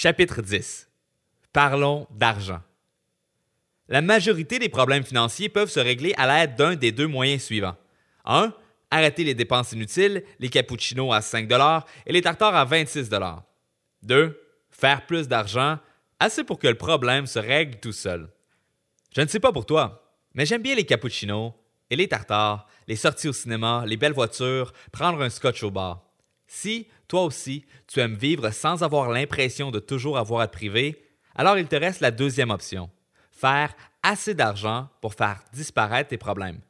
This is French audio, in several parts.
Chapitre 10 Parlons d'argent. La majorité des problèmes financiers peuvent se régler à l'aide d'un des deux moyens suivants. 1. Arrêter les dépenses inutiles, les cappuccinos à 5 et les tartares à 26 2. Faire plus d'argent, assez pour que le problème se règle tout seul. Je ne sais pas pour toi, mais j'aime bien les cappuccinos et les tartares, les sorties au cinéma, les belles voitures, prendre un scotch au bar. Si, toi aussi, tu aimes vivre sans avoir l'impression de toujours avoir à te priver, alors il te reste la deuxième option faire assez d'argent pour faire disparaître tes problèmes.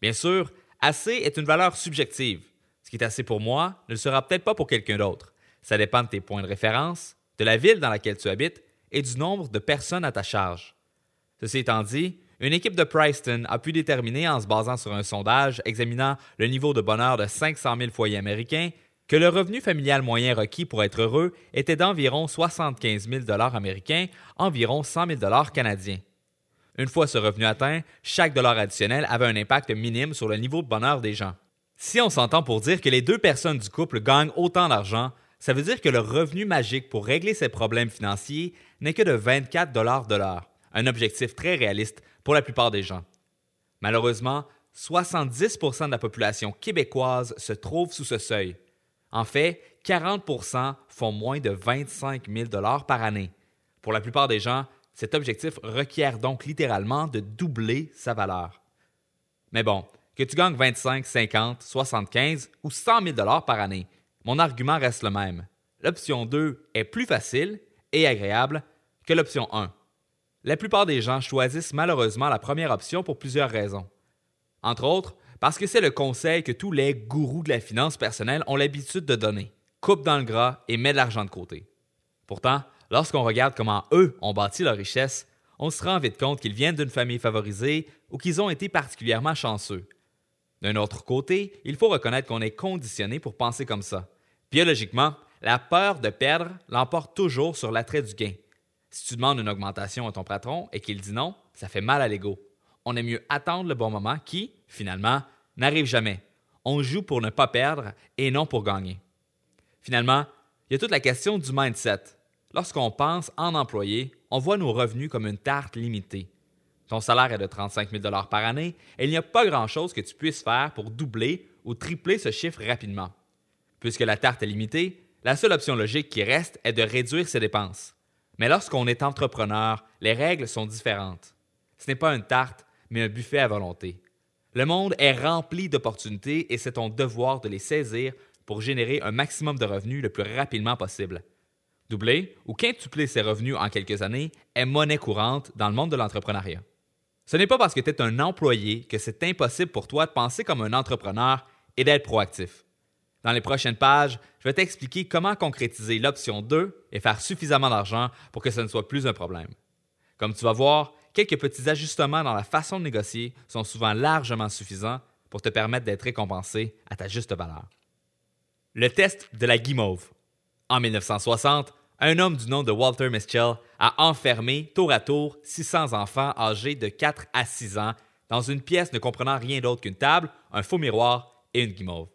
Bien sûr, assez est une valeur subjective. Ce qui est assez pour moi ne le sera peut-être pas pour quelqu'un d'autre. Ça dépend de tes points de référence, de la ville dans laquelle tu habites et du nombre de personnes à ta charge. Ceci étant dit, une équipe de Princeton a pu déterminer en se basant sur un sondage examinant le niveau de bonheur de 500 000 foyers américains que le revenu familial moyen requis pour être heureux était d'environ 75 000 américains, environ 100 000 canadiens. Une fois ce revenu atteint, chaque dollar additionnel avait un impact minime sur le niveau de bonheur des gens. Si on s'entend pour dire que les deux personnes du couple gagnent autant d'argent, ça veut dire que le revenu magique pour régler ces problèmes financiers n'est que de 24 dollars de l'heure, un objectif très réaliste pour la plupart des gens. Malheureusement, 70% de la population québécoise se trouve sous ce seuil. En fait, 40% font moins de 25 000 par année. Pour la plupart des gens, cet objectif requiert donc littéralement de doubler sa valeur. Mais bon, que tu gagnes 25, 50, 75 ou 100 000 par année, mon argument reste le même. L'option 2 est plus facile et agréable que l'option 1. La plupart des gens choisissent malheureusement la première option pour plusieurs raisons. Entre autres, parce que c'est le conseil que tous les gourous de la finance personnelle ont l'habitude de donner. Coupe dans le gras et mets de l'argent de côté. Pourtant, lorsqu'on regarde comment eux ont bâti leur richesse, on se rend vite compte qu'ils viennent d'une famille favorisée ou qu'ils ont été particulièrement chanceux. D'un autre côté, il faut reconnaître qu'on est conditionné pour penser comme ça. Biologiquement, la peur de perdre l'emporte toujours sur l'attrait du gain. Si tu demandes une augmentation à ton patron et qu'il dit non, ça fait mal à l'ego. On aime mieux attendre le bon moment qui, finalement, n'arrive jamais. On joue pour ne pas perdre et non pour gagner. Finalement, il y a toute la question du mindset. Lorsqu'on pense en employé, on voit nos revenus comme une tarte limitée. Ton salaire est de 35 000 par année et il n'y a pas grand-chose que tu puisses faire pour doubler ou tripler ce chiffre rapidement. Puisque la tarte est limitée, la seule option logique qui reste est de réduire ses dépenses. Mais lorsqu'on est entrepreneur, les règles sont différentes. Ce n'est pas une tarte, mais un buffet à volonté. Le monde est rempli d'opportunités et c'est ton devoir de les saisir pour générer un maximum de revenus le plus rapidement possible. Doubler ou quintupler ses revenus en quelques années est monnaie courante dans le monde de l'entrepreneuriat. Ce n'est pas parce que tu es un employé que c'est impossible pour toi de penser comme un entrepreneur et d'être proactif. Dans les prochaines pages, je vais t'expliquer comment concrétiser l'option 2 et faire suffisamment d'argent pour que ce ne soit plus un problème. Comme tu vas voir, quelques petits ajustements dans la façon de négocier sont souvent largement suffisants pour te permettre d'être récompensé à ta juste valeur. Le test de la guimauve. En 1960, un homme du nom de Walter Mischel a enfermé tour à tour 600 enfants âgés de 4 à 6 ans dans une pièce ne comprenant rien d'autre qu'une table, un faux miroir et une guimauve.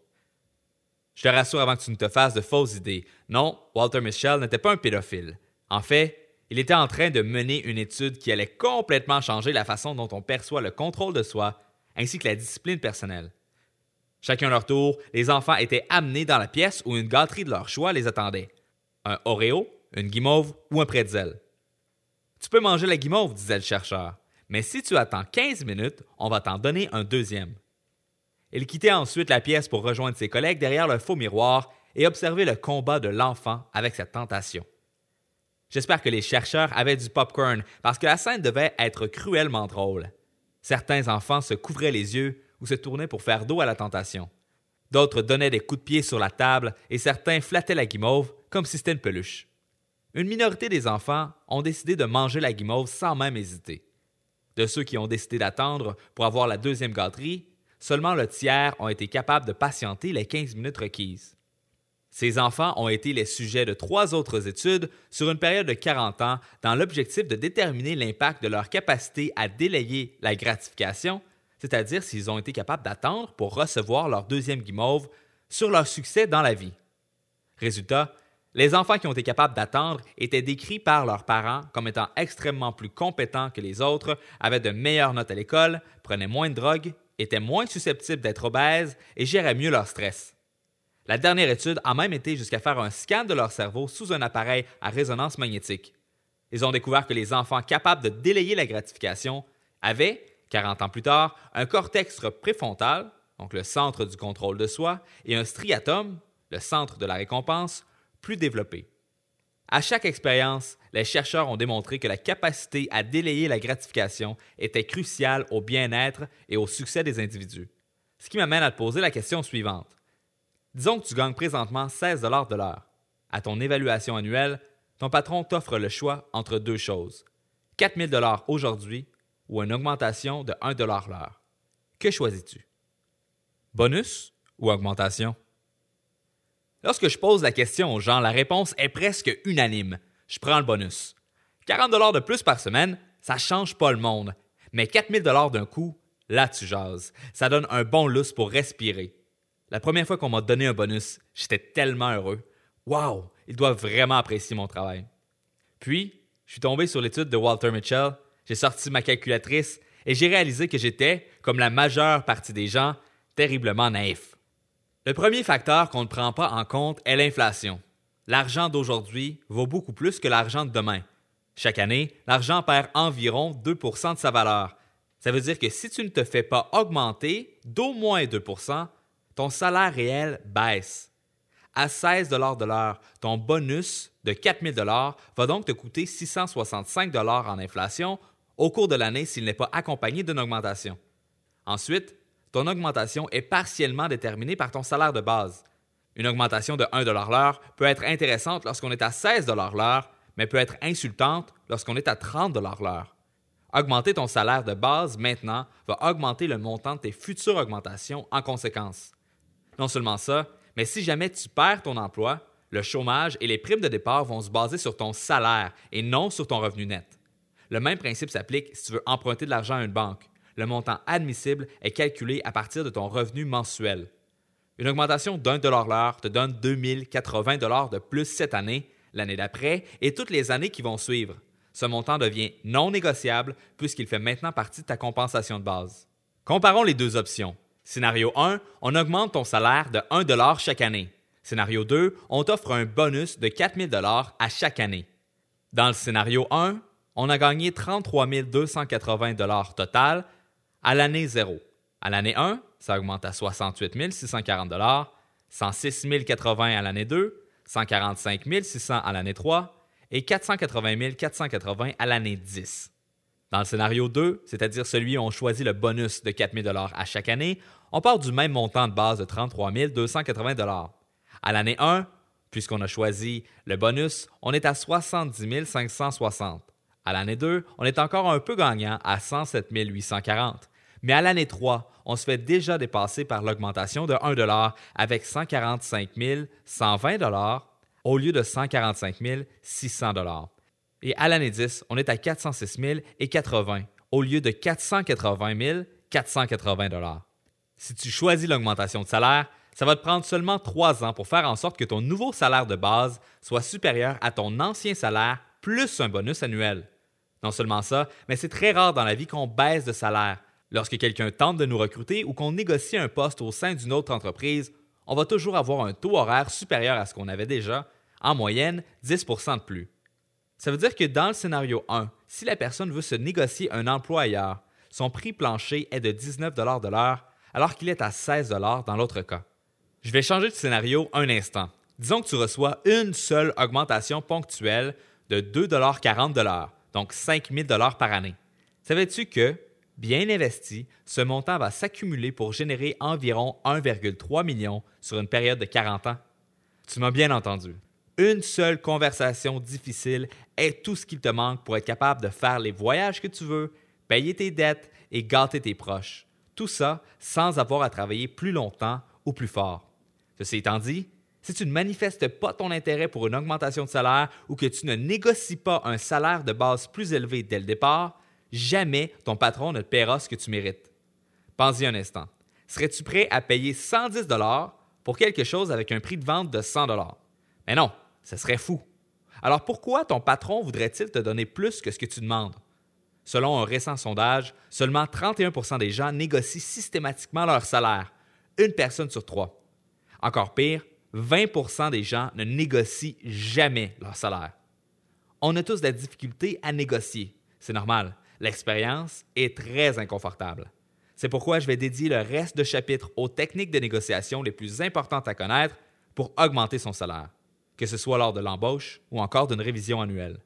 Je te rassure avant que tu ne te fasses de fausses idées. Non, Walter Mischel n'était pas un pédophile. En fait, il était en train de mener une étude qui allait complètement changer la façon dont on perçoit le contrôle de soi ainsi que la discipline personnelle. Chacun à leur tour, les enfants étaient amenés dans la pièce où une gâterie de leur choix les attendait. Un Oreo, une guimauve ou un pretzel. Tu peux manger la guimauve, disait le chercheur, mais si tu attends 15 minutes, on va t'en donner un deuxième. Il quittait ensuite la pièce pour rejoindre ses collègues derrière le faux miroir et observer le combat de l'enfant avec cette tentation. J'espère que les chercheurs avaient du popcorn parce que la scène devait être cruellement drôle. Certains enfants se couvraient les yeux ou se tournaient pour faire dos à la tentation. D'autres donnaient des coups de pied sur la table et certains flattaient la guimauve comme si c'était une peluche. Une minorité des enfants ont décidé de manger la guimauve sans même hésiter. De ceux qui ont décidé d'attendre pour avoir la deuxième gâterie, seulement le tiers ont été capables de patienter les 15 minutes requises. Ces enfants ont été les sujets de trois autres études sur une période de 40 ans dans l'objectif de déterminer l'impact de leur capacité à délayer la gratification, c'est-à-dire s'ils ont été capables d'attendre pour recevoir leur deuxième guimauve sur leur succès dans la vie. Résultat, Les enfants qui ont été capables d'attendre étaient décrits par leurs parents comme étant extrêmement plus compétents que les autres, avaient de meilleures notes à l'école, prenaient moins de drogue, étaient moins susceptibles d'être obèses et géraient mieux leur stress. La dernière étude a même été jusqu'à faire un scan de leur cerveau sous un appareil à résonance magnétique. Ils ont découvert que les enfants capables de délayer la gratification avaient, 40 ans plus tard, un cortex préfrontal, donc le centre du contrôle de soi, et un striatum, le centre de la récompense, plus développé. À chaque expérience, les chercheurs ont démontré que la capacité à délayer la gratification était cruciale au bien-être et au succès des individus. Ce qui m'amène à te poser la question suivante. Disons que tu gagnes présentement 16 de l'heure. À ton évaluation annuelle, ton patron t'offre le choix entre deux choses 4 000 aujourd'hui ou une augmentation de 1 l'heure. Que choisis-tu? Bonus ou augmentation? Lorsque je pose la question aux gens, la réponse est presque unanime. Je prends le bonus. 40 dollars de plus par semaine, ça change pas le monde. Mais 4000 dollars d'un coup, là tu jases. Ça donne un bon lousse pour respirer. La première fois qu'on m'a donné un bonus, j'étais tellement heureux. Wow, ils doivent vraiment apprécier mon travail. Puis, je suis tombé sur l'étude de Walter Mitchell, j'ai sorti ma calculatrice et j'ai réalisé que j'étais, comme la majeure partie des gens, terriblement naïf. Le premier facteur qu'on ne prend pas en compte est l'inflation. L'argent d'aujourd'hui vaut beaucoup plus que l'argent de demain. Chaque année, l'argent perd environ 2% de sa valeur. Ça veut dire que si tu ne te fais pas augmenter d'au moins 2 ton salaire réel baisse. À 16 de l'heure, ton bonus de 4 000 va donc te coûter 665 en inflation au cours de l'année s'il n'est pas accompagné d'une augmentation. Ensuite, ton augmentation est partiellement déterminée par ton salaire de base. Une augmentation de 1 l'heure peut être intéressante lorsqu'on est à 16 l'heure, mais peut être insultante lorsqu'on est à 30 l'heure. Augmenter ton salaire de base maintenant va augmenter le montant de tes futures augmentations en conséquence. Non seulement ça, mais si jamais tu perds ton emploi, le chômage et les primes de départ vont se baser sur ton salaire et non sur ton revenu net. Le même principe s'applique si tu veux emprunter de l'argent à une banque le montant admissible est calculé à partir de ton revenu mensuel. Une augmentation d'un dollar l'heure te donne 2080 dollars de plus cette année, l'année d'après et toutes les années qui vont suivre. Ce montant devient non négociable puisqu'il fait maintenant partie de ta compensation de base. Comparons les deux options. Scénario 1, on augmente ton salaire de 1 dollar chaque année. Scénario 2, on t'offre un bonus de 4000 dollars à chaque année. Dans le scénario 1, on a gagné 33 280 dollars total à l'année 0. À l'année 1, ça augmente à 68 640 106 080 à l'année 2, 145 600 à l'année 3 et 480 480 à l'année 10. Dans le scénario 2, c'est-à-dire celui où on choisit le bonus de 4 000 à chaque année, on part du même montant de base de 33 280 À l'année 1, puisqu'on a choisi le bonus, on est à 70 560. À l'année 2, on est encore un peu gagnant à 107 840. Mais à l'année 3, on se fait déjà dépasser par l'augmentation de 1 avec 145 120 au lieu de 145 600 Et à l'année 10, on est à 406 080 au lieu de 480 480 Si tu choisis l'augmentation de salaire, ça va te prendre seulement trois ans pour faire en sorte que ton nouveau salaire de base soit supérieur à ton ancien salaire plus un bonus annuel. Non seulement ça, mais c'est très rare dans la vie qu'on baisse de salaire. Lorsque quelqu'un tente de nous recruter ou qu'on négocie un poste au sein d'une autre entreprise, on va toujours avoir un taux horaire supérieur à ce qu'on avait déjà, en moyenne 10% de plus. Ça veut dire que dans le scénario 1, si la personne veut se négocier un emploi ailleurs, son prix plancher est de 19 de l'heure alors qu'il est à 16 dans l'autre cas. Je vais changer de scénario un instant. Disons que tu reçois une seule augmentation ponctuelle de 2,40 de l'heure, donc 5 000 par année. Savais-tu que, bien investi, ce montant va s'accumuler pour générer environ 1,3 million sur une période de 40 ans? Tu m'as bien entendu. Une seule conversation difficile est tout ce qu'il te manque pour être capable de faire les voyages que tu veux, payer tes dettes et gâter tes proches. Tout ça sans avoir à travailler plus longtemps ou plus fort. Ceci étant dit, si tu ne manifestes pas ton intérêt pour une augmentation de salaire ou que tu ne négocies pas un salaire de base plus élevé dès le départ, jamais ton patron ne te paiera ce que tu mérites. Pense-y un instant. Serais-tu prêt à payer 110 pour quelque chose avec un prix de vente de 100 Mais non, ce serait fou. Alors pourquoi ton patron voudrait-il te donner plus que ce que tu demandes? Selon un récent sondage, seulement 31% des gens négocient systématiquement leur salaire, une personne sur trois. Encore pire, 20% des gens ne négocient jamais leur salaire. On a tous de la difficulté à négocier. C'est normal. L'expérience est très inconfortable. C'est pourquoi je vais dédier le reste de chapitre aux techniques de négociation les plus importantes à connaître pour augmenter son salaire, que ce soit lors de l'embauche ou encore d'une révision annuelle.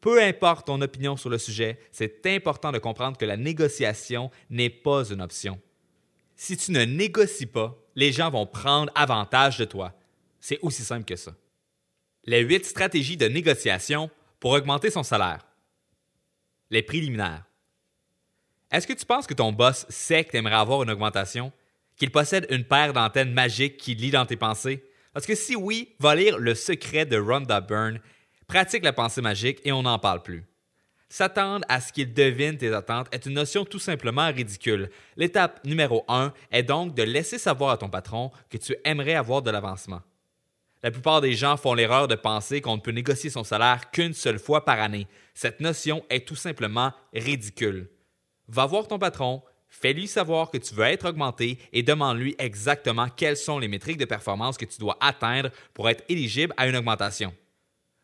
Peu importe ton opinion sur le sujet, c'est important de comprendre que la négociation n'est pas une option. Si tu ne négocies pas, les gens vont prendre avantage de toi. C'est aussi simple que ça. Les huit stratégies de négociation pour augmenter son salaire. Les préliminaires. Est-ce que tu penses que ton boss sait que tu aimerais avoir une augmentation? Qu'il possède une paire d'antennes magiques qui lit dans tes pensées? Parce que si oui, va lire Le secret de Rhonda Byrne, pratique la pensée magique et on n'en parle plus. S'attendre à ce qu'il devine tes attentes est une notion tout simplement ridicule. L'étape numéro 1 est donc de laisser savoir à ton patron que tu aimerais avoir de l'avancement. La plupart des gens font l'erreur de penser qu'on ne peut négocier son salaire qu'une seule fois par année. Cette notion est tout simplement ridicule. Va voir ton patron, fais-lui savoir que tu veux être augmenté et demande-lui exactement quelles sont les métriques de performance que tu dois atteindre pour être éligible à une augmentation.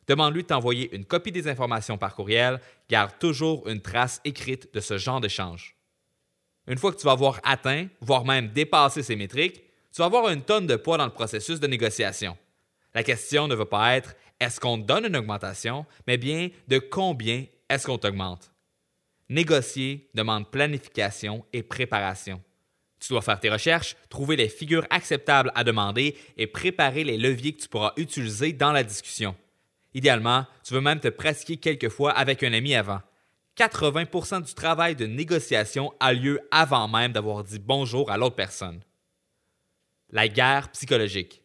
Demande-lui de t'envoyer une copie des informations par courriel, garde toujours une trace écrite de ce genre d'échange. Une fois que tu vas avoir atteint, voire même dépassé ces métriques, tu vas avoir une tonne de poids dans le processus de négociation. La question ne va pas être est-ce qu'on te donne une augmentation, mais bien de combien est-ce qu'on t'augmente? Négocier demande planification et préparation. Tu dois faire tes recherches, trouver les figures acceptables à demander et préparer les leviers que tu pourras utiliser dans la discussion. Idéalement, tu veux même te pratiquer quelques fois avec un ami avant. 80 du travail de négociation a lieu avant même d'avoir dit bonjour à l'autre personne. La guerre psychologique.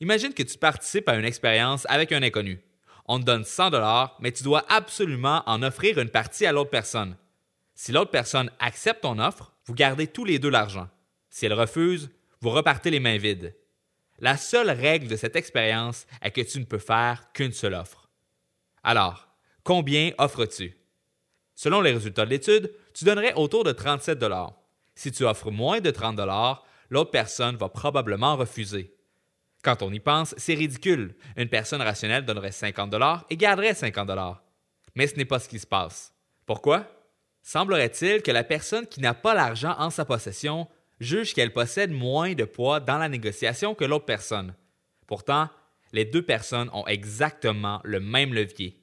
Imagine que tu participes à une expérience avec un inconnu. On te donne 100 dollars, mais tu dois absolument en offrir une partie à l'autre personne. Si l'autre personne accepte ton offre, vous gardez tous les deux l'argent. Si elle refuse, vous repartez les mains vides. La seule règle de cette expérience est que tu ne peux faire qu'une seule offre. Alors, combien offres-tu? Selon les résultats de l'étude, tu donnerais autour de 37 dollars. Si tu offres moins de 30 dollars, l'autre personne va probablement refuser. Quand on y pense, c'est ridicule. Une personne rationnelle donnerait 50 dollars et garderait 50 dollars. Mais ce n'est pas ce qui se passe. Pourquoi? Semblerait-il que la personne qui n'a pas l'argent en sa possession juge qu'elle possède moins de poids dans la négociation que l'autre personne. Pourtant, les deux personnes ont exactement le même levier.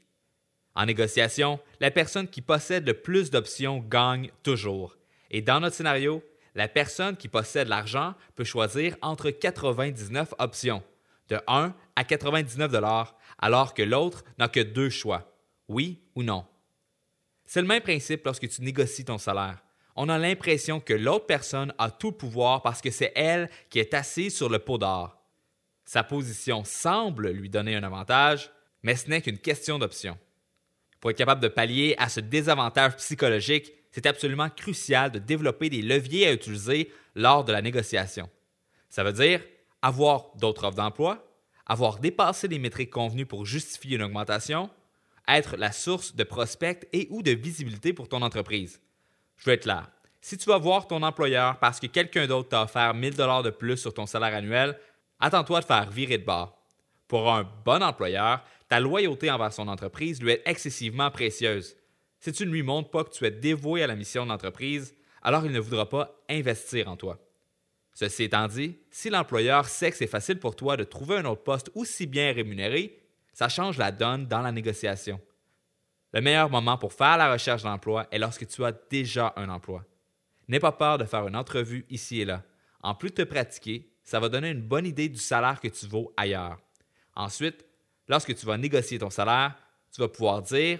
En négociation, la personne qui possède le plus d'options gagne toujours. Et dans notre scénario, la personne qui possède l'argent peut choisir entre 99 options, de 1 à 99 alors que l'autre n'a que deux choix, oui ou non. C'est le même principe lorsque tu négocies ton salaire. On a l'impression que l'autre personne a tout le pouvoir parce que c'est elle qui est assise sur le pot d'or. Sa position semble lui donner un avantage, mais ce n'est qu'une question d'option. Pour être capable de pallier à ce désavantage psychologique, c'est absolument crucial de développer des leviers à utiliser lors de la négociation. Ça veut dire avoir d'autres offres d'emploi, avoir dépassé les métriques convenues pour justifier une augmentation, être la source de prospects et ou de visibilité pour ton entreprise. Je veux être là. Si tu vas voir ton employeur parce que quelqu'un d'autre t'a offert 1000 dollars de plus sur ton salaire annuel, attends-toi de faire virer de bord. Pour un bon employeur, ta loyauté envers son entreprise lui est excessivement précieuse. Si tu ne lui montres pas que tu es dévoué à la mission de l'entreprise, alors il ne voudra pas investir en toi. Ceci étant dit, si l'employeur sait que c'est facile pour toi de trouver un autre poste aussi bien rémunéré, ça change la donne dans la négociation. Le meilleur moment pour faire la recherche d'emploi est lorsque tu as déjà un emploi. N'aie pas peur de faire une entrevue ici et là. En plus de te pratiquer, ça va donner une bonne idée du salaire que tu vaux ailleurs. Ensuite, lorsque tu vas négocier ton salaire, tu vas pouvoir dire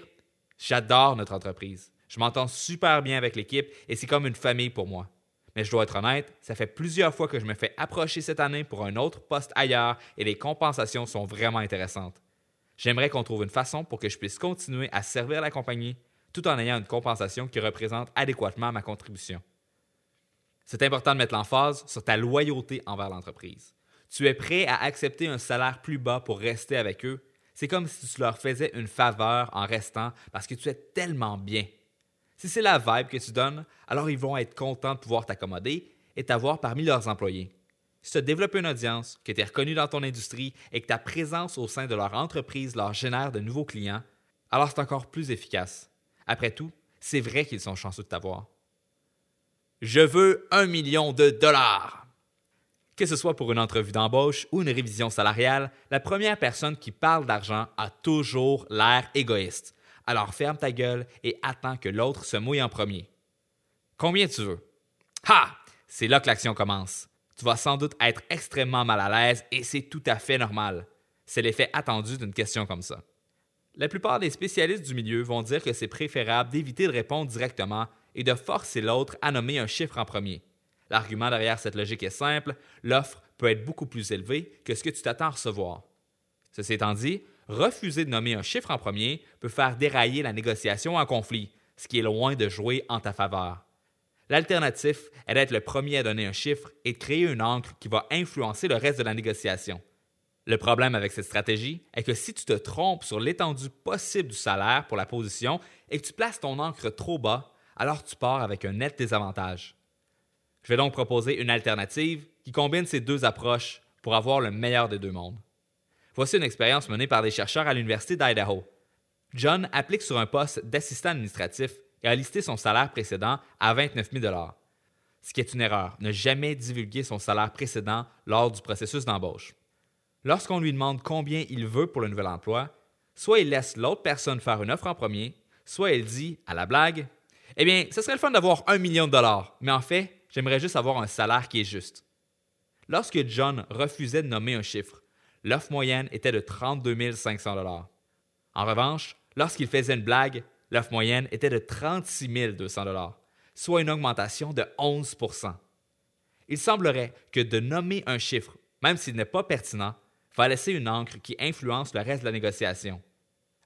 J'adore notre entreprise. Je m'entends super bien avec l'équipe et c'est comme une famille pour moi. Mais je dois être honnête, ça fait plusieurs fois que je me fais approcher cette année pour un autre poste ailleurs et les compensations sont vraiment intéressantes. J'aimerais qu'on trouve une façon pour que je puisse continuer à servir la compagnie tout en ayant une compensation qui représente adéquatement ma contribution. C'est important de mettre l'emphase sur ta loyauté envers l'entreprise. Tu es prêt à accepter un salaire plus bas pour rester avec eux C'est comme si tu leur faisais une faveur en restant parce que tu es tellement bien. Si c'est la vibe que tu donnes, alors ils vont être contents de pouvoir t'accommoder et t'avoir parmi leurs employés. Si tu as développé une audience, que tu es reconnu dans ton industrie et que ta présence au sein de leur entreprise leur génère de nouveaux clients, alors c'est encore plus efficace. Après tout, c'est vrai qu'ils sont chanceux de t'avoir. Je veux un million de dollars. Que ce soit pour une entrevue d'embauche ou une révision salariale, la première personne qui parle d'argent a toujours l'air égoïste. Alors ferme ta gueule et attends que l'autre se mouille en premier. Combien tu veux? Ha! C'est là que l'action commence. Tu vas sans doute être extrêmement mal à l'aise et c'est tout à fait normal. C'est l'effet attendu d'une question comme ça. La plupart des spécialistes du milieu vont dire que c'est préférable d'éviter de répondre directement et de forcer l'autre à nommer un chiffre en premier. L'argument derrière cette logique est simple, l'offre peut être beaucoup plus élevée que ce que tu t'attends à recevoir. Ceci étant dit, refuser de nommer un chiffre en premier peut faire dérailler la négociation en conflit, ce qui est loin de jouer en ta faveur. L'alternative est d'être le premier à donner un chiffre et de créer une encre qui va influencer le reste de la négociation. Le problème avec cette stratégie est que si tu te trompes sur l'étendue possible du salaire pour la position et que tu places ton encre trop bas, alors tu pars avec un net désavantage. Je vais donc proposer une alternative qui combine ces deux approches pour avoir le meilleur des deux mondes. Voici une expérience menée par des chercheurs à l'Université d'Idaho. John applique sur un poste d'assistant administratif et a listé son salaire précédent à 29 000 ce qui est une erreur, ne jamais divulguer son salaire précédent lors du processus d'embauche. Lorsqu'on lui demande combien il veut pour le nouvel emploi, soit il laisse l'autre personne faire une offre en premier, soit il dit, à la blague, Eh bien, ce serait le fun d'avoir un million de dollars, mais en fait, j'aimerais juste avoir un salaire qui est juste. Lorsque John refusait de nommer un chiffre, l'offre moyenne était de 32 500 dollars. En revanche, lorsqu'il faisait une blague, l'offre moyenne était de 36 200 dollars, soit une augmentation de 11% Il semblerait que de nommer un chiffre, même s'il n'est pas pertinent, va laisser une encre qui influence le reste de la négociation.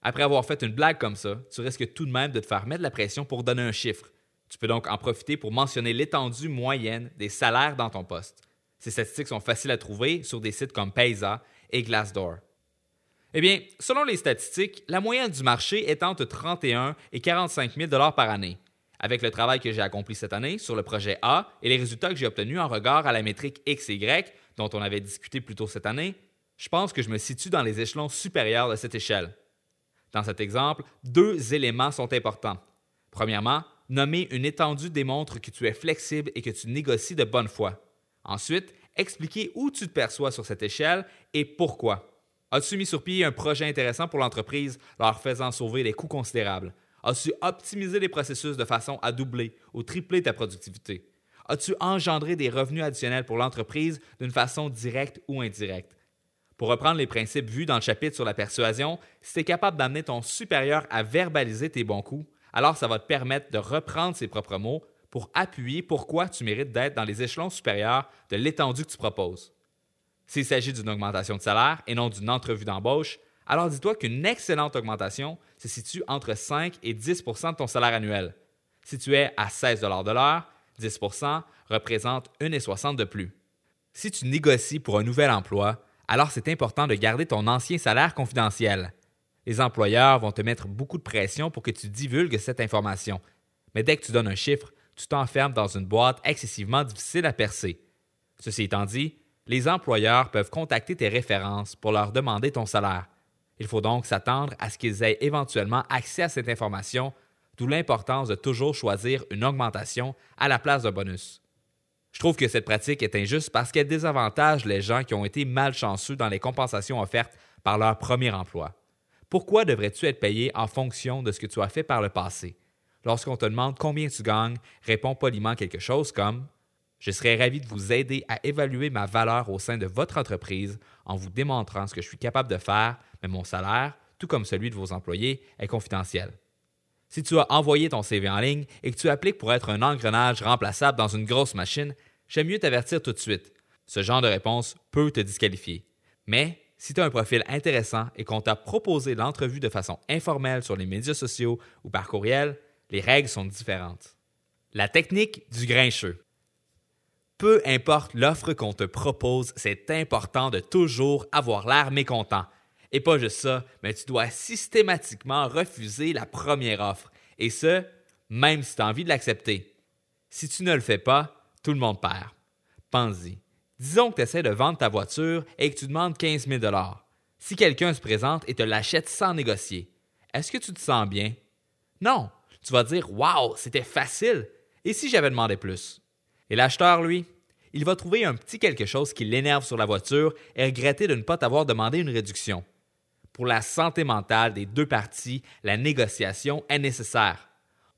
Après avoir fait une blague comme ça, tu risques tout de même de te faire mettre la pression pour donner un chiffre. Tu peux donc en profiter pour mentionner l'étendue moyenne des salaires dans ton poste. Ces statistiques sont faciles à trouver sur des sites comme Paysa et Glassdoor. Eh bien, selon les statistiques, la moyenne du marché est entre 31 et 45 000 par année. Avec le travail que j'ai accompli cette année sur le projet A et les résultats que j'ai obtenus en regard à la métrique X et Y, dont on avait discuté plus tôt cette année, je pense que je me situe dans les échelons supérieurs de cette échelle. Dans cet exemple, deux éléments sont importants. Premièrement, nommer une étendue démontre que tu es flexible et que tu négocies de bonne foi. Ensuite, expliquer où tu te perçois sur cette échelle et pourquoi. As-tu mis sur pied un projet intéressant pour l'entreprise, leur faisant sauver des coûts considérables? As-tu optimisé les processus de façon à doubler ou tripler ta productivité? As-tu engendré des revenus additionnels pour l'entreprise d'une façon directe ou indirecte? Pour reprendre les principes vus dans le chapitre sur la persuasion, si tu es capable d'amener ton supérieur à verbaliser tes bons coups, alors ça va te permettre de reprendre ses propres mots pour appuyer pourquoi tu mérites d'être dans les échelons supérieurs de l'étendue que tu proposes. S'il s'agit d'une augmentation de salaire et non d'une entrevue d'embauche, alors dis-toi qu'une excellente augmentation se situe entre 5 et 10% de ton salaire annuel. Si tu es à 16 de l'heure, 10% représente 1,60 de plus. Si tu négocies pour un nouvel emploi, alors c'est important de garder ton ancien salaire confidentiel. Les employeurs vont te mettre beaucoup de pression pour que tu divulgues cette information. Mais dès que tu donnes un chiffre, tu t'enfermes dans une boîte excessivement difficile à percer. Ceci étant dit, les employeurs peuvent contacter tes références pour leur demander ton salaire. Il faut donc s'attendre à ce qu'ils aient éventuellement accès à cette information, d'où l'importance de toujours choisir une augmentation à la place d'un bonus. Je trouve que cette pratique est injuste parce qu'elle désavantage les gens qui ont été malchanceux dans les compensations offertes par leur premier emploi. Pourquoi devrais-tu être payé en fonction de ce que tu as fait par le passé? Lorsqu'on te demande combien tu gagnes, réponds poliment quelque chose comme je serais ravi de vous aider à évaluer ma valeur au sein de votre entreprise en vous démontrant ce que je suis capable de faire, mais mon salaire, tout comme celui de vos employés, est confidentiel. Si tu as envoyé ton CV en ligne et que tu appliques pour être un engrenage remplaçable dans une grosse machine, j'aime mieux t'avertir tout de suite. Ce genre de réponse peut te disqualifier. Mais si tu as un profil intéressant et qu'on t'a proposé l'entrevue de façon informelle sur les médias sociaux ou par courriel, les règles sont différentes. La technique du grincheux. Peu importe l'offre qu'on te propose, c'est important de toujours avoir l'air mécontent. Et pas juste ça, mais tu dois systématiquement refuser la première offre. Et ce, même si tu as envie de l'accepter. Si tu ne le fais pas, tout le monde perd. Pense-y. Disons que tu essaies de vendre ta voiture et que tu demandes 15 000 Si quelqu'un se présente et te l'achète sans négocier, est-ce que tu te sens bien? Non. Tu vas dire Waouh, c'était facile. Et si j'avais demandé plus? Et l'acheteur, lui, il va trouver un petit quelque chose qui l'énerve sur la voiture et regretter de ne pas t'avoir demandé une réduction. Pour la santé mentale des deux parties, la négociation est nécessaire.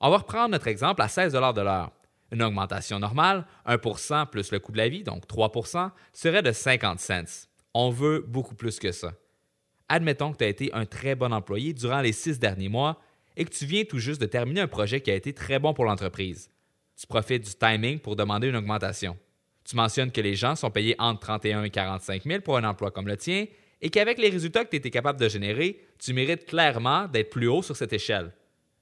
On va reprendre notre exemple à 16 de l'heure. Une augmentation normale, 1% plus le coût de la vie, donc 3% serait de 50 cents. On veut beaucoup plus que ça. Admettons que tu as été un très bon employé durant les six derniers mois et que tu viens tout juste de terminer un projet qui a été très bon pour l'entreprise. Tu profites du timing pour demander une augmentation. Tu mentionnes que les gens sont payés entre 31 et 45 000 pour un emploi comme le tien et qu'avec les résultats que tu étais capable de générer, tu mérites clairement d'être plus haut sur cette échelle.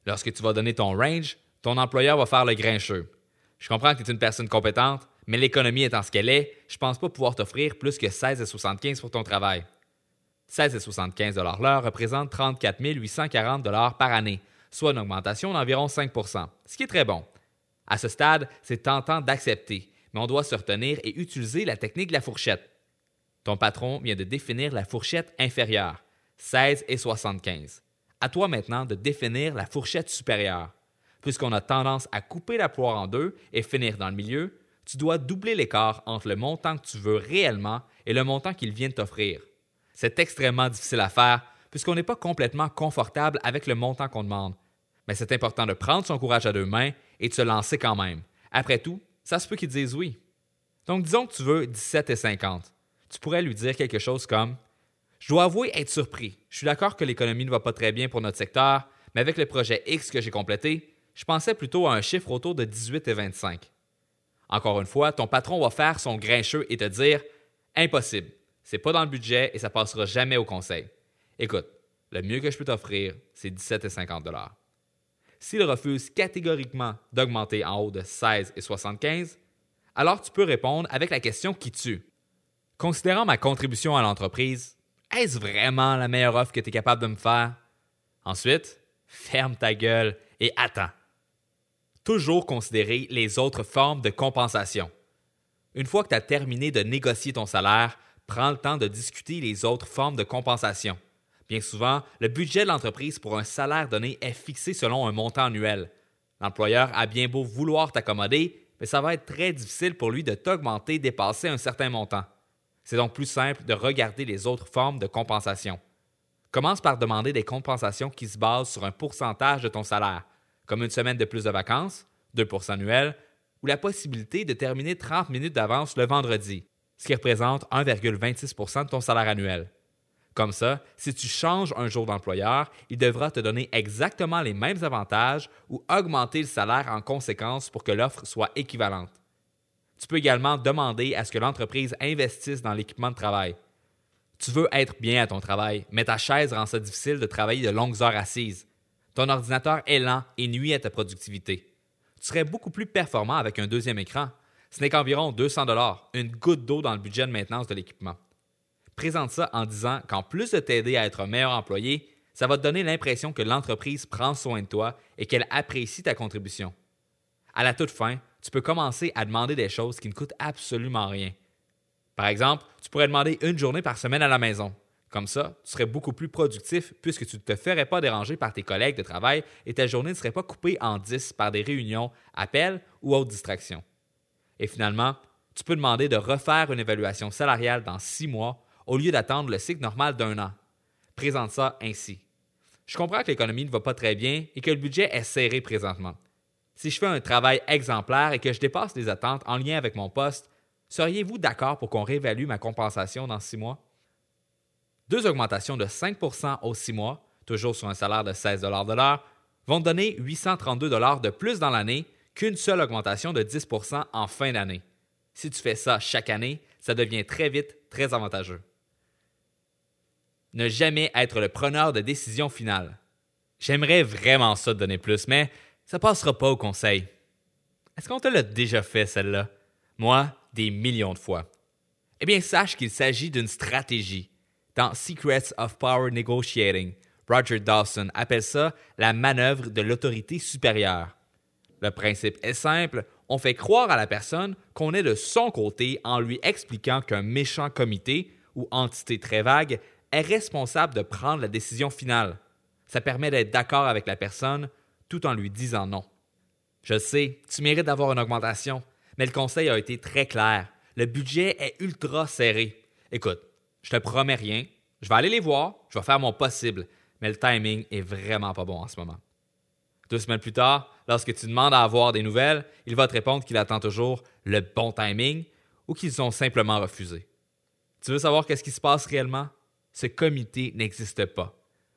Lorsque tu vas donner ton range, ton employeur va faire le grincheux. Je comprends que tu es une personne compétente, mais l'économie étant ce qu'elle est, je pense pas pouvoir t'offrir plus que 16,75 pour ton travail. 16,75 l'heure représente 34 840 par année, soit une augmentation d'environ 5% ce qui est très bon. À ce stade, c'est tentant d'accepter, mais on doit se retenir et utiliser la technique de la fourchette. Ton patron vient de définir la fourchette inférieure, 16 et 75. À toi maintenant de définir la fourchette supérieure. Puisqu'on a tendance à couper la poire en deux et finir dans le milieu, tu dois doubler l'écart entre le montant que tu veux réellement et le montant qu'il vient de t'offrir. C'est extrêmement difficile à faire puisqu'on n'est pas complètement confortable avec le montant qu'on demande. Mais c'est important de prendre son courage à deux mains et de se lancer quand même. Après tout, ça se peut qu'ils disent oui. Donc disons que tu veux 17,50. Tu pourrais lui dire quelque chose comme Je dois avouer être surpris. Je suis d'accord que l'économie ne va pas très bien pour notre secteur, mais avec le projet X que j'ai complété, je pensais plutôt à un chiffre autour de 18 et 25. Encore une fois, ton patron va faire son grincheux et te dire Impossible. C'est pas dans le budget et ça passera jamais au conseil. Écoute, le mieux que je peux t'offrir, c'est 17,50 S'il refuse catégoriquement d'augmenter en haut de 16 et 75, alors tu peux répondre avec la question qui tue. Considérant ma contribution à l'entreprise, est-ce vraiment la meilleure offre que tu es capable de me faire? Ensuite, ferme ta gueule et attends. Toujours considérer les autres formes de compensation. Une fois que tu as terminé de négocier ton salaire, prends le temps de discuter les autres formes de compensation. Bien souvent, le budget de l'entreprise pour un salaire donné est fixé selon un montant annuel. L'employeur a bien beau vouloir t'accommoder, mais ça va être très difficile pour lui de t'augmenter dépasser un certain montant. C'est donc plus simple de regarder les autres formes de compensation. Commence par demander des compensations qui se basent sur un pourcentage de ton salaire, comme une semaine de plus de vacances, 2% annuel, ou la possibilité de terminer 30 minutes d'avance le vendredi, ce qui représente 1,26% de ton salaire annuel. Comme ça, si tu changes un jour d'employeur, il devra te donner exactement les mêmes avantages ou augmenter le salaire en conséquence pour que l'offre soit équivalente. Tu peux également demander à ce que l'entreprise investisse dans l'équipement de travail. Tu veux être bien à ton travail, mais ta chaise rend ça difficile de travailler de longues heures assises. Ton ordinateur est lent et nuit à ta productivité. Tu serais beaucoup plus performant avec un deuxième écran, ce n'est qu'environ 200 dollars, une goutte d'eau dans le budget de maintenance de l'équipement. Présente ça en disant qu'en plus de t'aider à être un meilleur employé, ça va te donner l'impression que l'entreprise prend soin de toi et qu'elle apprécie ta contribution. À la toute fin, tu peux commencer à demander des choses qui ne coûtent absolument rien. Par exemple, tu pourrais demander une journée par semaine à la maison. Comme ça, tu serais beaucoup plus productif puisque tu ne te ferais pas déranger par tes collègues de travail et ta journée ne serait pas coupée en 10 par des réunions, appels ou autres distractions. Et finalement, tu peux demander de refaire une évaluation salariale dans six mois au lieu d'attendre le cycle normal d'un an. Présente ça ainsi. Je comprends que l'économie ne va pas très bien et que le budget est serré présentement. Si je fais un travail exemplaire et que je dépasse les attentes en lien avec mon poste, seriez-vous d'accord pour qu'on réévalue ma compensation dans six mois? Deux augmentations de 5% aux six mois, toujours sur un salaire de 16 de l'heure, vont donner 832 de plus dans l'année qu'une seule augmentation de 10% en fin d'année. Si tu fais ça chaque année, ça devient très vite très avantageux. Ne jamais être le preneur de décision finale. J'aimerais vraiment ça te donner plus, mais ça passera pas au conseil. Est-ce qu'on te l'a déjà fait, celle-là? Moi, des millions de fois. Eh bien, sache qu'il s'agit d'une stratégie. Dans Secrets of Power Negotiating, Roger Dawson appelle ça la manœuvre de l'autorité supérieure. Le principe est simple, on fait croire à la personne qu'on est de son côté en lui expliquant qu'un méchant comité ou entité très vague est responsable de prendre la décision finale. Ça permet d'être d'accord avec la personne tout en lui disant non. Je sais, tu mérites d'avoir une augmentation, mais le conseil a été très clair. Le budget est ultra serré. Écoute, je te promets rien, je vais aller les voir, je vais faire mon possible, mais le timing est vraiment pas bon en ce moment. Deux semaines plus tard, lorsque tu demandes à avoir des nouvelles, il va te répondre qu'il attend toujours le bon timing ou qu'ils ont simplement refusé. Tu veux savoir qu'est-ce qui se passe réellement? Ce comité n'existe pas.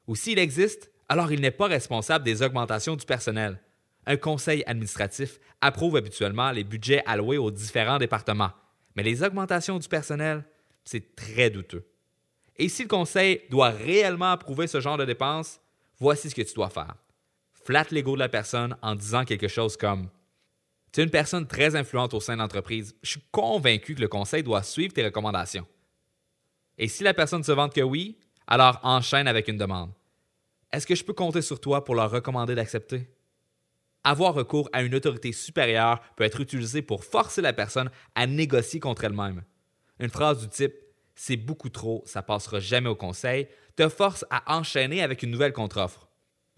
Ou s'il existe, alors il n'est pas responsable des augmentations du personnel. Un conseil administratif approuve habituellement les budgets alloués aux différents départements, mais les augmentations du personnel, c'est très douteux. Et si le conseil doit réellement approuver ce genre de dépenses, voici ce que tu dois faire. Flatte l'ego de la personne en disant quelque chose comme Tu es une personne très influente au sein de l'entreprise. Je suis convaincu que le conseil doit suivre tes recommandations. Et si la personne se vante que oui, alors enchaîne avec une demande. Est-ce que je peux compter sur toi pour leur recommander d'accepter? Avoir recours à une autorité supérieure peut être utilisé pour forcer la personne à négocier contre elle-même. Une phrase du type c'est beaucoup trop, ça passera jamais au conseil, te force à enchaîner avec une nouvelle contre-offre.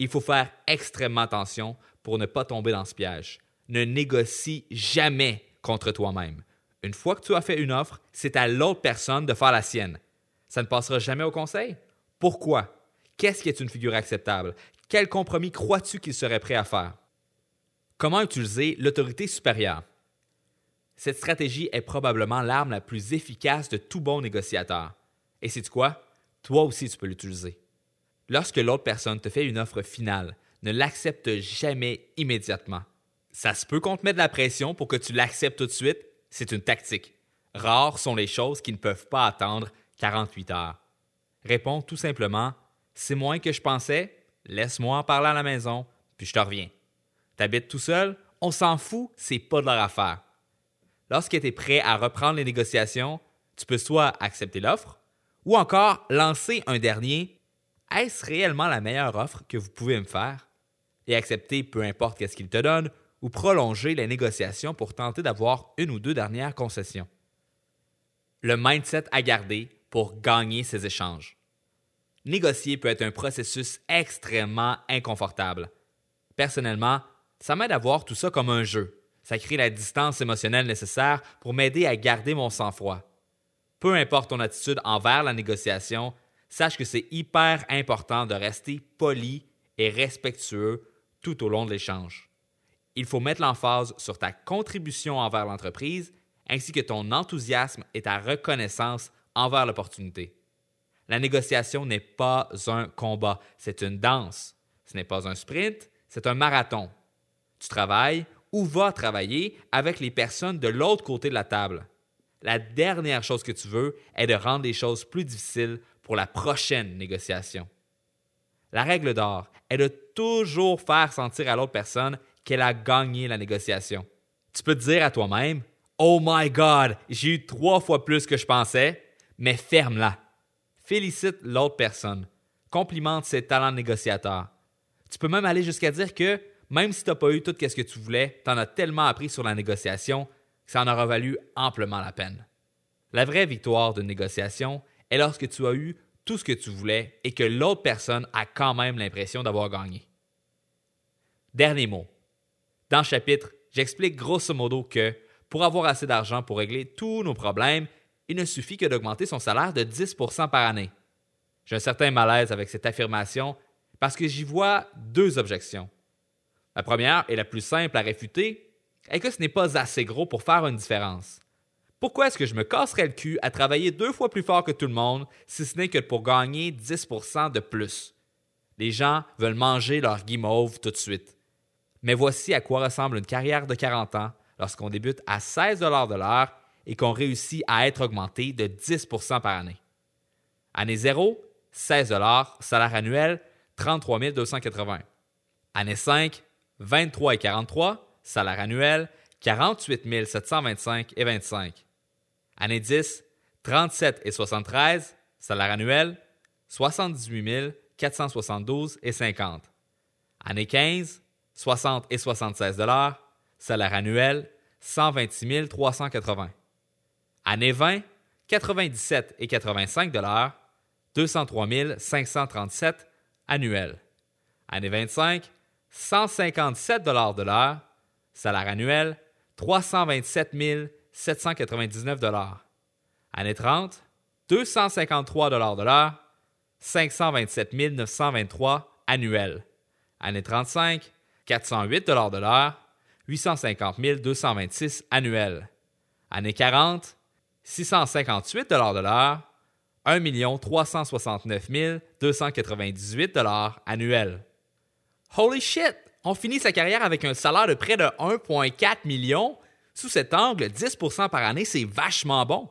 Il faut faire extrêmement attention pour ne pas tomber dans ce piège. Ne négocie jamais contre toi-même. Une fois que tu as fait une offre, c'est à l'autre personne de faire la sienne. Ça ne passera jamais au conseil? Pourquoi? Qu'est-ce qui est une figure acceptable? Quel compromis crois-tu qu'il serait prêt à faire? Comment utiliser l'autorité supérieure? Cette stratégie est probablement l'arme la plus efficace de tout bon négociateur. Et c'est quoi? Toi aussi, tu peux l'utiliser. Lorsque l'autre personne te fait une offre finale, ne l'accepte jamais immédiatement. Ça se peut qu'on te mette de la pression pour que tu l'acceptes tout de suite, c'est une tactique. Rares sont les choses qui ne peuvent pas attendre 48 heures. Réponds tout simplement C'est moins que je pensais, laisse-moi en parler à la maison, puis je te reviens. T'habites tout seul, on s'en fout, c'est pas de leur affaire. Lorsque tu es prêt à reprendre les négociations, tu peux soit accepter l'offre ou encore lancer un dernier Est-ce réellement la meilleure offre que vous pouvez me faire et accepter peu importe qu'est-ce qu'il te donne ou prolonger les négociations pour tenter d'avoir une ou deux dernières concessions. Le mindset à garder pour gagner ces échanges. Négocier peut être un processus extrêmement inconfortable. Personnellement, ça m'aide à voir tout ça comme un jeu ça crée la distance émotionnelle nécessaire pour m'aider à garder mon sang-froid. Peu importe ton attitude envers la négociation, sache que c'est hyper important de rester poli et respectueux tout au long de l'échange. Il faut mettre l'emphase sur ta contribution envers l'entreprise ainsi que ton enthousiasme et ta reconnaissance envers l'opportunité. La négociation n'est pas un combat, c'est une danse. Ce n'est pas un sprint, c'est un marathon. Tu travailles ou va travailler avec les personnes de l'autre côté de la table. La dernière chose que tu veux est de rendre les choses plus difficiles pour la prochaine négociation. La règle d'or est de toujours faire sentir à l'autre personne qu'elle a gagné la négociation. Tu peux te dire à toi-même Oh my God, j'ai eu trois fois plus que je pensais, mais ferme-la. Félicite l'autre personne. Complimente ses talents de négociateur. Tu peux même aller jusqu'à dire que même si tu n'as pas eu tout ce que tu voulais, tu en as tellement appris sur la négociation que ça en aura valu amplement la peine. La vraie victoire d'une négociation est lorsque tu as eu tout ce que tu voulais et que l'autre personne a quand même l'impression d'avoir gagné. Dernier mot. Dans le chapitre, j'explique grosso modo que pour avoir assez d'argent pour régler tous nos problèmes, il ne suffit que d'augmenter son salaire de 10% par année. J'ai un certain malaise avec cette affirmation parce que j'y vois deux objections. La première et la plus simple à réfuter est que ce n'est pas assez gros pour faire une différence. Pourquoi est-ce que je me casserais le cul à travailler deux fois plus fort que tout le monde si ce n'est que pour gagner 10% de plus? Les gens veulent manger leur guimauve tout de suite. Mais voici à quoi ressemble une carrière de 40 ans lorsqu'on débute à 16 de l'heure et qu'on réussit à être augmenté de 10% par année. Année 0, 16 salaire annuel 33 280. Année 5, 23 et 43, salaire annuel, 48 725 et 25. Année 10, 37 et 73, Salaire annuel, 78 472 et 50. Année 15, 60 et 76 Salaire annuel, 126 380. Année 20, 97 et 85 203 537 annuel. Année 25, 157 de l'heure. Salaire annuel, 327 799 Année 30, 253 de l'heure. 527 923 annuel. Année 35, 408 de l'heure. 850 226 annuel. Année 40, 658 de l'heure. 1 369 298 annuel. Holy shit! On finit sa carrière avec un salaire de près de 1,4 million. Sous cet angle, 10% par année, c'est vachement bon.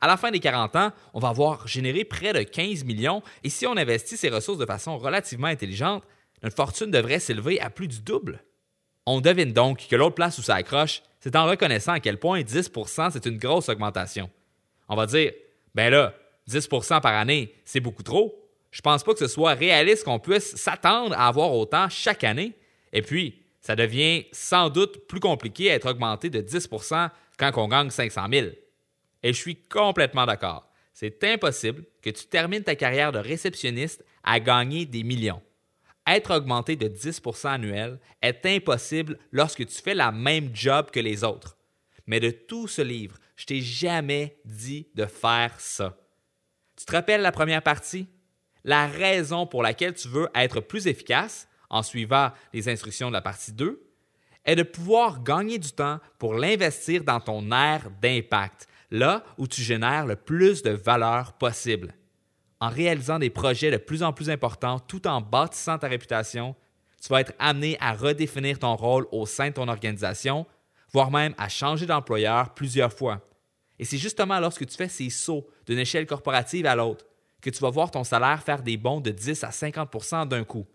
À la fin des 40 ans, on va avoir généré près de 15 millions et si on investit ces ressources de façon relativement intelligente, notre fortune devrait s'élever à plus du double. On devine donc que l'autre place où ça accroche, c'est en reconnaissant à quel point 10% c'est une grosse augmentation. On va dire, ben là, 10% par année, c'est beaucoup trop. Je pense pas que ce soit réaliste qu'on puisse s'attendre à avoir autant chaque année. Et puis, ça devient sans doute plus compliqué à être augmenté de 10% quand on gagne 500 000. Et je suis complètement d'accord. C'est impossible que tu termines ta carrière de réceptionniste à gagner des millions. Être augmenté de 10% annuel est impossible lorsque tu fais la même job que les autres. Mais de tout ce livre, je t'ai jamais dit de faire ça. Tu te rappelles la première partie? La raison pour laquelle tu veux être plus efficace en suivant les instructions de la partie 2 est de pouvoir gagner du temps pour l'investir dans ton aire d'impact, là où tu génères le plus de valeur possible. En réalisant des projets de plus en plus importants tout en bâtissant ta réputation, tu vas être amené à redéfinir ton rôle au sein de ton organisation, voire même à changer d'employeur plusieurs fois. Et c'est justement lorsque tu fais ces sauts d'une échelle corporative à l'autre que tu vas voir ton salaire faire des bonds de 10 à 50% d'un coup.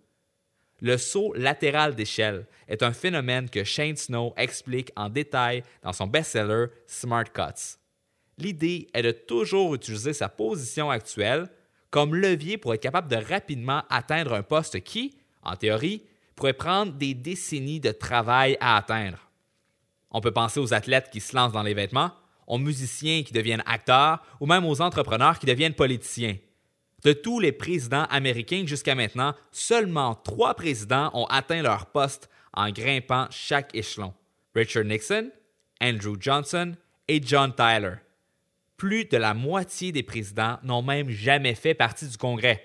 Le saut latéral d'échelle est un phénomène que Shane Snow explique en détail dans son best-seller Smart Cuts. L'idée est de toujours utiliser sa position actuelle comme levier pour être capable de rapidement atteindre un poste qui, en théorie, pourrait prendre des décennies de travail à atteindre. On peut penser aux athlètes qui se lancent dans les vêtements, aux musiciens qui deviennent acteurs ou même aux entrepreneurs qui deviennent politiciens. De tous les présidents américains jusqu'à maintenant, seulement trois présidents ont atteint leur poste en grimpant chaque échelon. Richard Nixon, Andrew Johnson et John Tyler plus de la moitié des présidents n'ont même jamais fait partie du Congrès.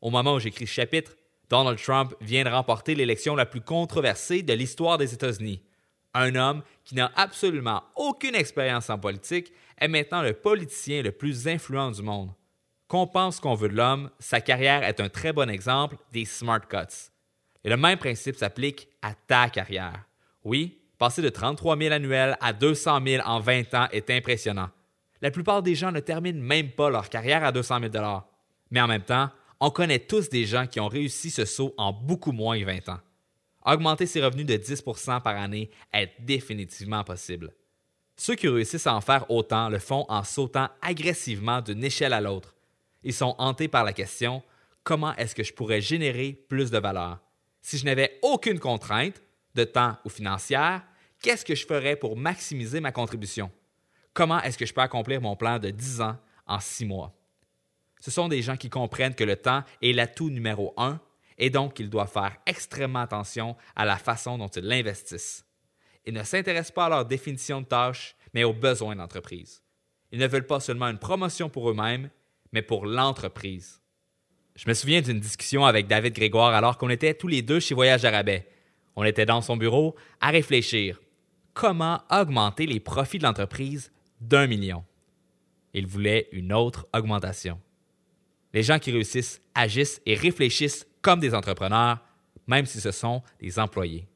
Au moment où j'écris ce chapitre, Donald Trump vient de remporter l'élection la plus controversée de l'histoire des États-Unis. Un homme qui n'a absolument aucune expérience en politique est maintenant le politicien le plus influent du monde. Qu'on pense qu'on veut de l'homme, sa carrière est un très bon exemple des smart cuts. Et le même principe s'applique à ta carrière. Oui, passer de 33 000 annuels à 200 000 en 20 ans est impressionnant la plupart des gens ne terminent même pas leur carrière à 200 000 Mais en même temps, on connaît tous des gens qui ont réussi ce saut en beaucoup moins que 20 ans. Augmenter ses revenus de 10% par année est définitivement possible. Ceux qui réussissent à en faire autant le font en sautant agressivement d'une échelle à l'autre. Ils sont hantés par la question comment est-ce que je pourrais générer plus de valeur? Si je n'avais aucune contrainte, de temps ou financière, qu'est-ce que je ferais pour maximiser ma contribution? Comment est-ce que je peux accomplir mon plan de 10 ans en 6 mois? Ce sont des gens qui comprennent que le temps est l'atout numéro un et donc qu'ils doivent faire extrêmement attention à la façon dont ils l'investissent. Ils ne s'intéressent pas à leur définition de tâche, mais aux besoins de l'entreprise. Ils ne veulent pas seulement une promotion pour eux-mêmes, mais pour l'entreprise. Je me souviens d'une discussion avec David Grégoire alors qu'on était tous les deux chez Voyage Arabais. On était dans son bureau à réfléchir. Comment augmenter les profits de l'entreprise d'un million? Il voulait une autre augmentation. Les gens qui réussissent agissent et réfléchissent comme des entrepreneurs, même si ce sont des employés.